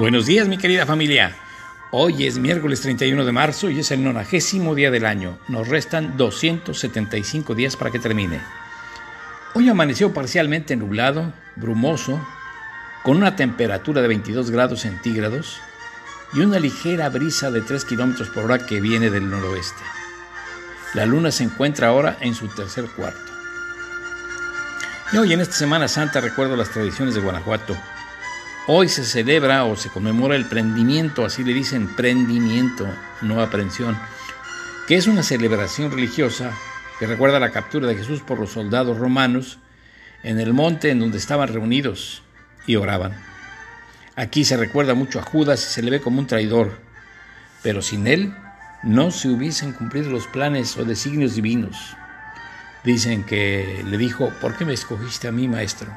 Buenos días, mi querida familia. Hoy es miércoles 31 de marzo y es el nonagésimo día del año. Nos restan 275 días para que termine. Hoy amaneció parcialmente nublado, brumoso, con una temperatura de 22 grados centígrados y una ligera brisa de 3 kilómetros por hora que viene del noroeste. La luna se encuentra ahora en su tercer cuarto. Y hoy en esta Semana Santa recuerdo las tradiciones de Guanajuato Hoy se celebra o se conmemora el prendimiento, así le dicen prendimiento, no aprensión, que es una celebración religiosa que recuerda la captura de Jesús por los soldados romanos en el monte en donde estaban reunidos y oraban. Aquí se recuerda mucho a Judas y se le ve como un traidor, pero sin él no se hubiesen cumplido los planes o designios divinos. Dicen que le dijo, ¿por qué me escogiste a mí, maestro?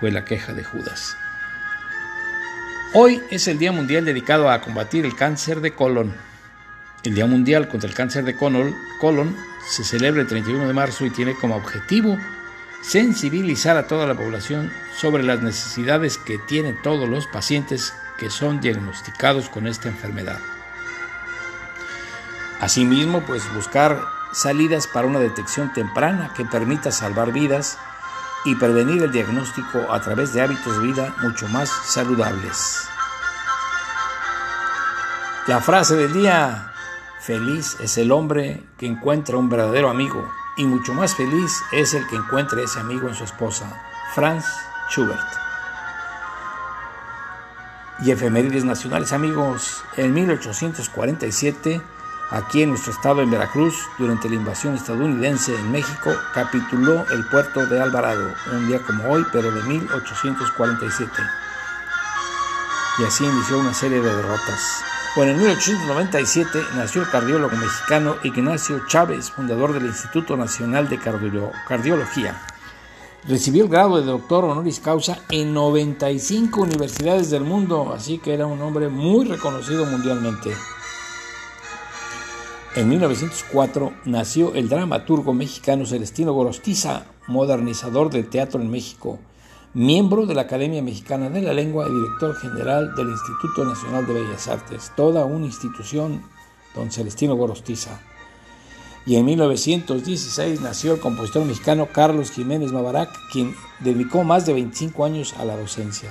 Fue la queja de Judas. Hoy es el Día Mundial dedicado a combatir el cáncer de colon. El Día Mundial contra el Cáncer de colon se celebra el 31 de marzo y tiene como objetivo sensibilizar a toda la población sobre las necesidades que tienen todos los pacientes que son diagnosticados con esta enfermedad. Asimismo, pues buscar salidas para una detección temprana que permita salvar vidas y prevenir el diagnóstico a través de hábitos de vida mucho más saludables. La frase del día, feliz es el hombre que encuentra un verdadero amigo y mucho más feliz es el que encuentra ese amigo en su esposa, Franz Schubert. Y efemérides nacionales amigos, en 1847 Aquí en nuestro estado, en Veracruz, durante la invasión estadounidense en México, capituló el puerto de Alvarado, un día como hoy, pero de 1847. Y así inició una serie de derrotas. Bueno, en 1897 nació el cardiólogo mexicano Ignacio Chávez, fundador del Instituto Nacional de Cardiología. Recibió el grado de doctor honoris causa en 95 universidades del mundo, así que era un hombre muy reconocido mundialmente. En 1904 nació el dramaturgo mexicano Celestino Gorostiza, modernizador del teatro en México, miembro de la Academia Mexicana de la Lengua y director general del Instituto Nacional de Bellas Artes, toda una institución, don Celestino Gorostiza. Y en 1916 nació el compositor mexicano Carlos Jiménez Mavarac, quien dedicó más de 25 años a la docencia.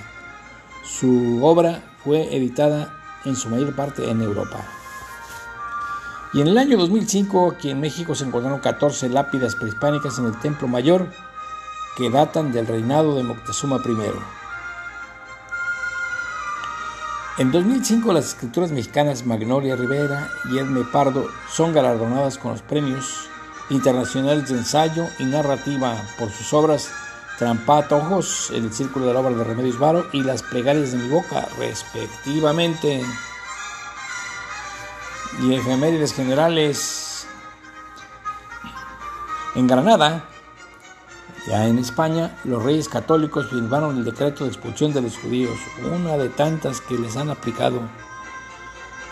Su obra fue editada en su mayor parte en Europa. Y en el año 2005, aquí en México, se encontraron 14 lápidas prehispánicas en el Templo Mayor que datan del reinado de Moctezuma I. En 2005, las escrituras mexicanas Magnolia Rivera y Edme Pardo son galardonadas con los premios internacionales de ensayo y narrativa por sus obras Trampatojos, El Círculo de la Obra de Remedios Varo y Las Plegarias de mi Boca, respectivamente y efemérides generales en Granada, ya en España, los reyes católicos firmaron el decreto de expulsión de los judíos, una de tantas que les han aplicado.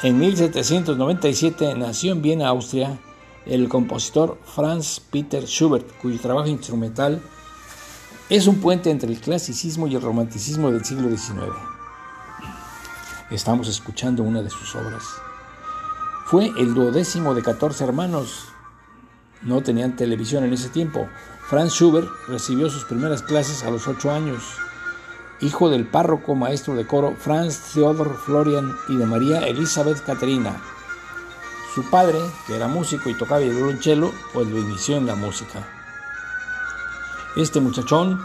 En 1797 nació en Viena, Austria, el compositor Franz Peter Schubert, cuyo trabajo instrumental es un puente entre el clasicismo y el romanticismo del siglo XIX. Estamos escuchando una de sus obras. Fue el duodécimo de 14 hermanos. No tenían televisión en ese tiempo. Franz Schubert recibió sus primeras clases a los 8 años. Hijo del párroco maestro de coro Franz Theodor Florian y de María Elizabeth Caterina. Su padre, que era músico y tocaba el violonchelo, pues lo inició en la música. Este muchachón,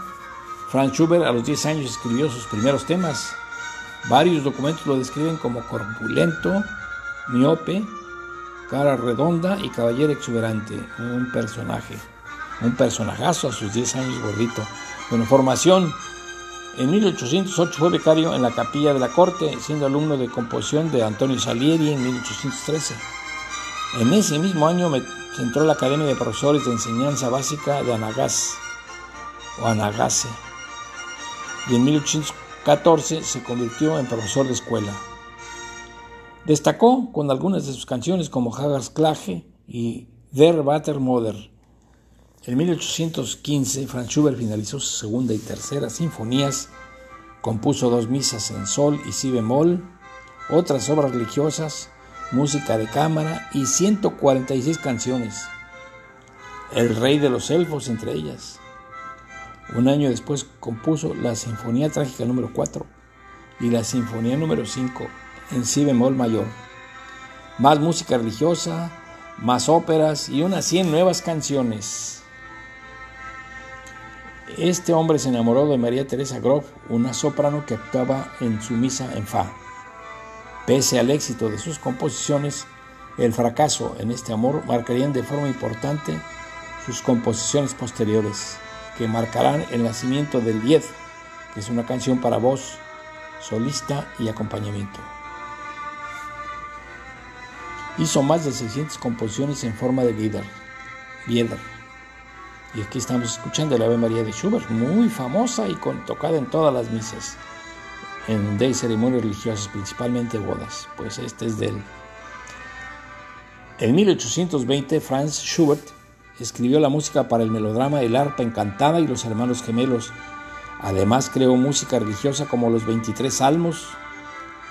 Franz Schubert, a los 10 años escribió sus primeros temas. Varios documentos lo describen como corpulento, miope, cara redonda y caballero exuberante, un personaje, un personajazo a sus 10 años gordito. Bueno, formación. En 1808 fue becario en la capilla de la corte, siendo alumno de composición de Antonio Salieri en 1813. En ese mismo año me entró a la Academia de Profesores de Enseñanza Básica de Anagas o Anagase y en 1814 se convirtió en profesor de escuela. Destacó con algunas de sus canciones como Klage y Der Vatermoder. En 1815, Franz Schubert finalizó su segunda y tercera sinfonías Compuso dos misas en sol y si bemol, otras obras religiosas, música de cámara y 146 canciones. El rey de los elfos entre ellas. Un año después compuso la Sinfonía Trágica número 4 y la Sinfonía número 5 en si bemol mayor. Más música religiosa, más óperas y unas 100 nuevas canciones. Este hombre se enamoró de María Teresa Groff, una soprano que actuaba en su misa en Fa. Pese al éxito de sus composiciones, el fracaso en este amor marcarían de forma importante sus composiciones posteriores, que marcarán el nacimiento del Diez, que es una canción para voz, solista y acompañamiento. Hizo más de 600 composiciones en forma de Lieder. Y aquí estamos escuchando la Ave María de Schubert, muy famosa y tocada en todas las misas, en de ceremonias religiosas, principalmente bodas. Pues este es de él. En 1820, Franz Schubert escribió la música para el melodrama El arpa encantada y los hermanos gemelos. Además creó música religiosa como los 23 salmos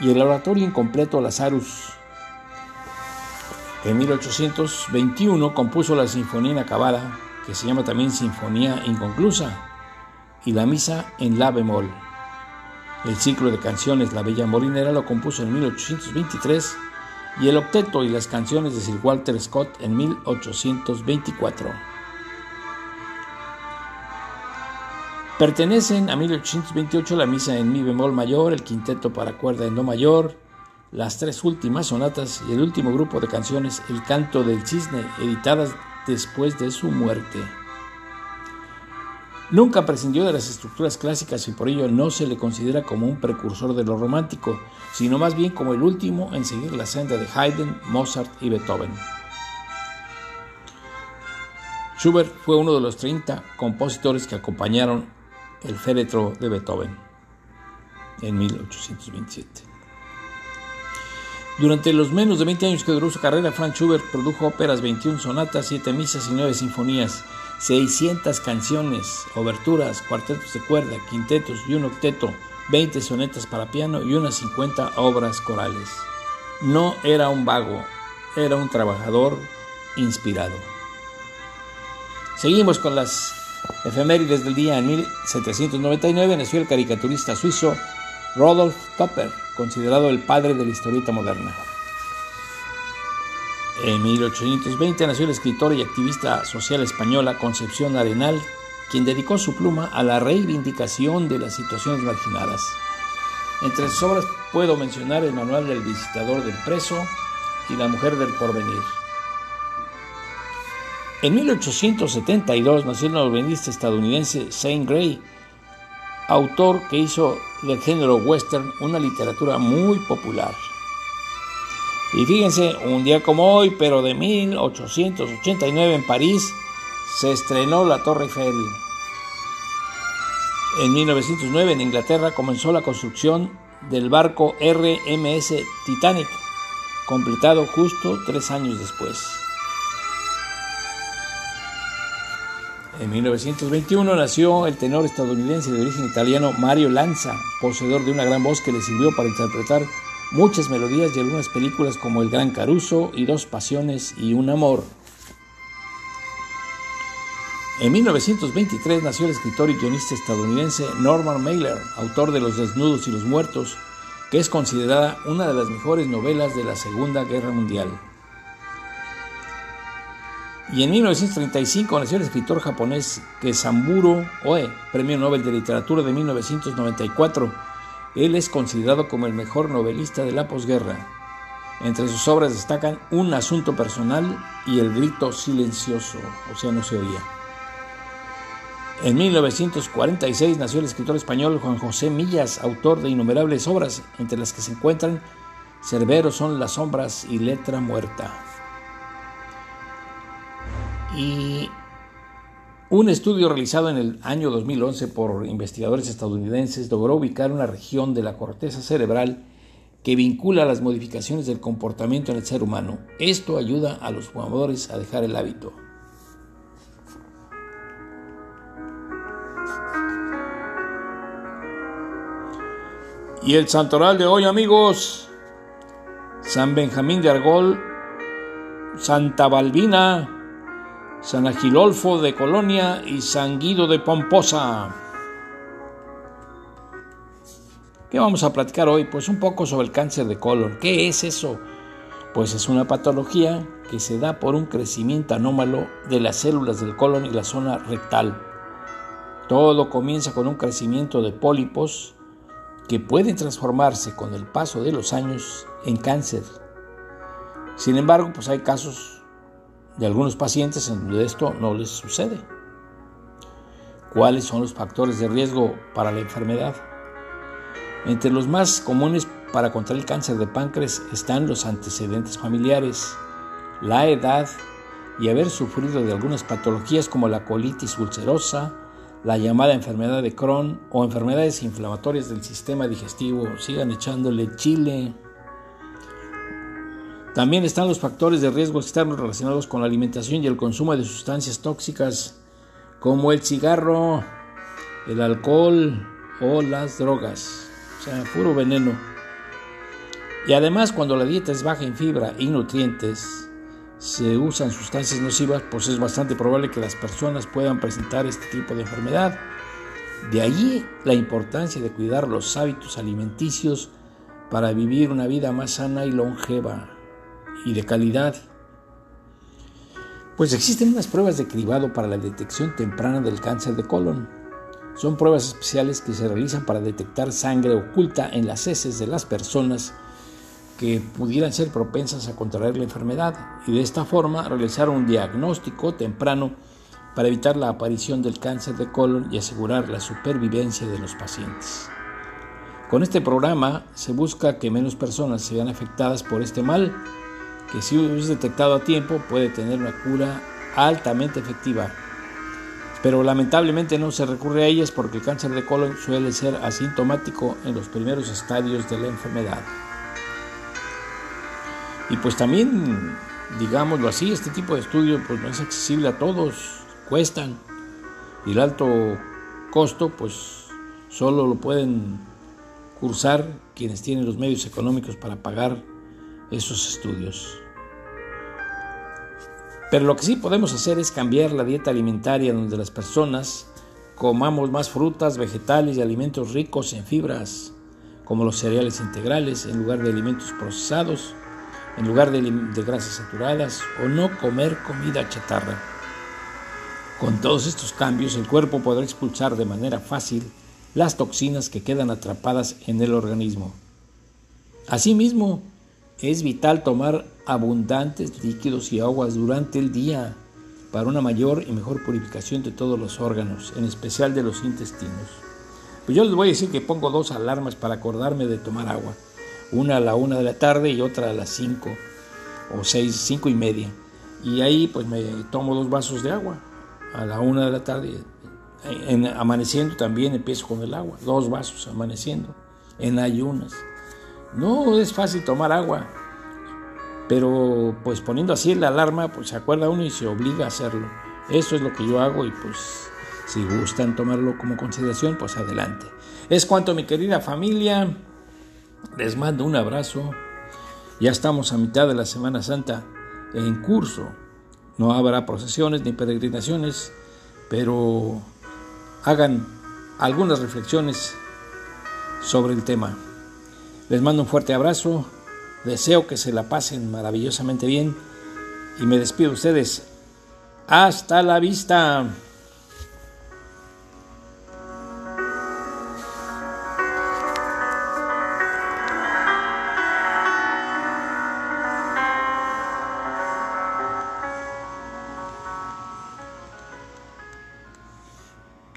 y el oratorio incompleto Lazarus. En 1821 compuso la Sinfonía Inacabada que se llama también Sinfonía Inconclusa, y la Misa en La bemol. El ciclo de canciones La Bella Molinera lo compuso en 1823 y el octeto y las canciones de Sir Walter Scott en 1824. Pertenecen a 1828 la misa en mi bemol mayor, el quinteto para cuerda en do mayor, las tres últimas sonatas y el último grupo de canciones El canto del cisne, editadas después de su muerte. Nunca prescindió de las estructuras clásicas y por ello no se le considera como un precursor de lo romántico, sino más bien como el último en seguir la senda de Haydn, Mozart y Beethoven. Schubert fue uno de los 30 compositores que acompañaron el féretro de Beethoven en 1827. Durante los menos de 20 años que duró su carrera, Franz Schubert produjo óperas, 21 sonatas, 7 misas y 9 sinfonías, 600 canciones, oberturas, cuartetos de cuerda, quintetos y un octeto, 20 sonetas para piano y unas 50 obras corales. No era un vago, era un trabajador inspirado. Seguimos con las efemérides del día. En 1799 nació el caricaturista suizo Rodolf Topper, considerado el padre de la historieta moderna. En 1820 nació la escritora y activista social española Concepción Arenal, quien dedicó su pluma a la reivindicación de las situaciones marginadas. Entre sus obras puedo mencionar el Manual del Visitador del Preso y La Mujer del Porvenir. En 1872 nació el novelista estadounidense Saint Gray, autor que hizo del género western una literatura muy popular. Y fíjense, un día como hoy, pero de 1889 en París, se estrenó la Torre Eiffel. En 1909 en Inglaterra comenzó la construcción del barco RMS Titanic, completado justo tres años después. En 1921 nació el tenor estadounidense de origen italiano Mario Lanza, poseedor de una gran voz que le sirvió para interpretar muchas melodías de algunas películas como El Gran Caruso y Dos Pasiones y Un Amor. En 1923 nació el escritor y guionista estadounidense Norman Mailer, autor de Los Desnudos y los Muertos, que es considerada una de las mejores novelas de la Segunda Guerra Mundial. Y en 1935 nació el escritor japonés Kesamburo Oe, Premio Nobel de Literatura de 1994. Él es considerado como el mejor novelista de la posguerra. Entre sus obras destacan Un asunto personal y El grito silencioso, o sea, no se oía. En 1946 nació el escritor español Juan José Millas, autor de innumerables obras, entre las que se encuentran Cerbero son las sombras y Letra muerta. Y un estudio realizado en el año 2011 por investigadores estadounidenses logró ubicar una región de la corteza cerebral que vincula las modificaciones del comportamiento en el ser humano. Esto ayuda a los fumadores a dejar el hábito. Y el santoral de hoy, amigos, San Benjamín de Argol, Santa Balbina, San Agilolfo de Colonia y San Guido de Pomposa. ¿Qué vamos a platicar hoy? Pues un poco sobre el cáncer de colon. ¿Qué es eso? Pues es una patología que se da por un crecimiento anómalo de las células del colon y la zona rectal. Todo comienza con un crecimiento de pólipos que pueden transformarse con el paso de los años en cáncer. Sin embargo, pues hay casos de algunos pacientes en donde esto no les sucede. ¿Cuáles son los factores de riesgo para la enfermedad? Entre los más comunes para contraer el cáncer de páncreas están los antecedentes familiares, la edad y haber sufrido de algunas patologías como la colitis ulcerosa, la llamada enfermedad de Crohn o enfermedades inflamatorias del sistema digestivo. Sigan echándole chile. También están los factores de riesgo externos relacionados con la alimentación y el consumo de sustancias tóxicas como el cigarro, el alcohol o las drogas o sea, puro veneno. Y además cuando la dieta es baja en fibra y nutrientes, se usan sustancias nocivas, pues es bastante probable que las personas puedan presentar este tipo de enfermedad. De allí la importancia de cuidar los hábitos alimenticios para vivir una vida más sana y longeva y de calidad. Pues existen unas pruebas de cribado para la detección temprana del cáncer de colon. Son pruebas especiales que se realizan para detectar sangre oculta en las heces de las personas que pudieran ser propensas a contraer la enfermedad y de esta forma realizar un diagnóstico temprano para evitar la aparición del cáncer de colon y asegurar la supervivencia de los pacientes. Con este programa se busca que menos personas se vean afectadas por este mal, que si es detectado a tiempo puede tener una cura altamente efectiva pero lamentablemente no se recurre a ellas porque el cáncer de colon suele ser asintomático en los primeros estadios de la enfermedad. Y pues también, digámoslo así, este tipo de estudio pues no es accesible a todos, cuestan. Y el alto costo pues solo lo pueden cursar quienes tienen los medios económicos para pagar esos estudios. Pero lo que sí podemos hacer es cambiar la dieta alimentaria donde las personas comamos más frutas, vegetales y alimentos ricos en fibras, como los cereales integrales, en lugar de alimentos procesados, en lugar de, grasas saturadas, o no comer comida chatarra. Con todos estos cambios, el cuerpo podrá expulsar de manera fácil las toxinas que quedan atrapadas en el organismo. Asimismo, es vital tomar abundantes líquidos y aguas durante el día para una mayor y mejor purificación de todos los órganos, en especial de los intestinos. Pues yo les voy a decir que pongo dos alarmas para acordarme de tomar agua. Una a la una de la tarde y otra a las cinco o seis, cinco y media. Y ahí pues me tomo dos vasos de agua a la una de la tarde. En, amaneciendo también empiezo con el agua, dos vasos amaneciendo, en ayunas. No es fácil tomar agua, pero pues poniendo así la alarma, pues se acuerda uno y se obliga a hacerlo. Eso es lo que yo hago y pues si gustan tomarlo como consideración, pues adelante. Es cuanto mi querida familia, les mando un abrazo. Ya estamos a mitad de la Semana Santa en curso. No habrá procesiones ni peregrinaciones, pero hagan algunas reflexiones sobre el tema. Les mando un fuerte abrazo, deseo que se la pasen maravillosamente bien y me despido de ustedes. Hasta la vista.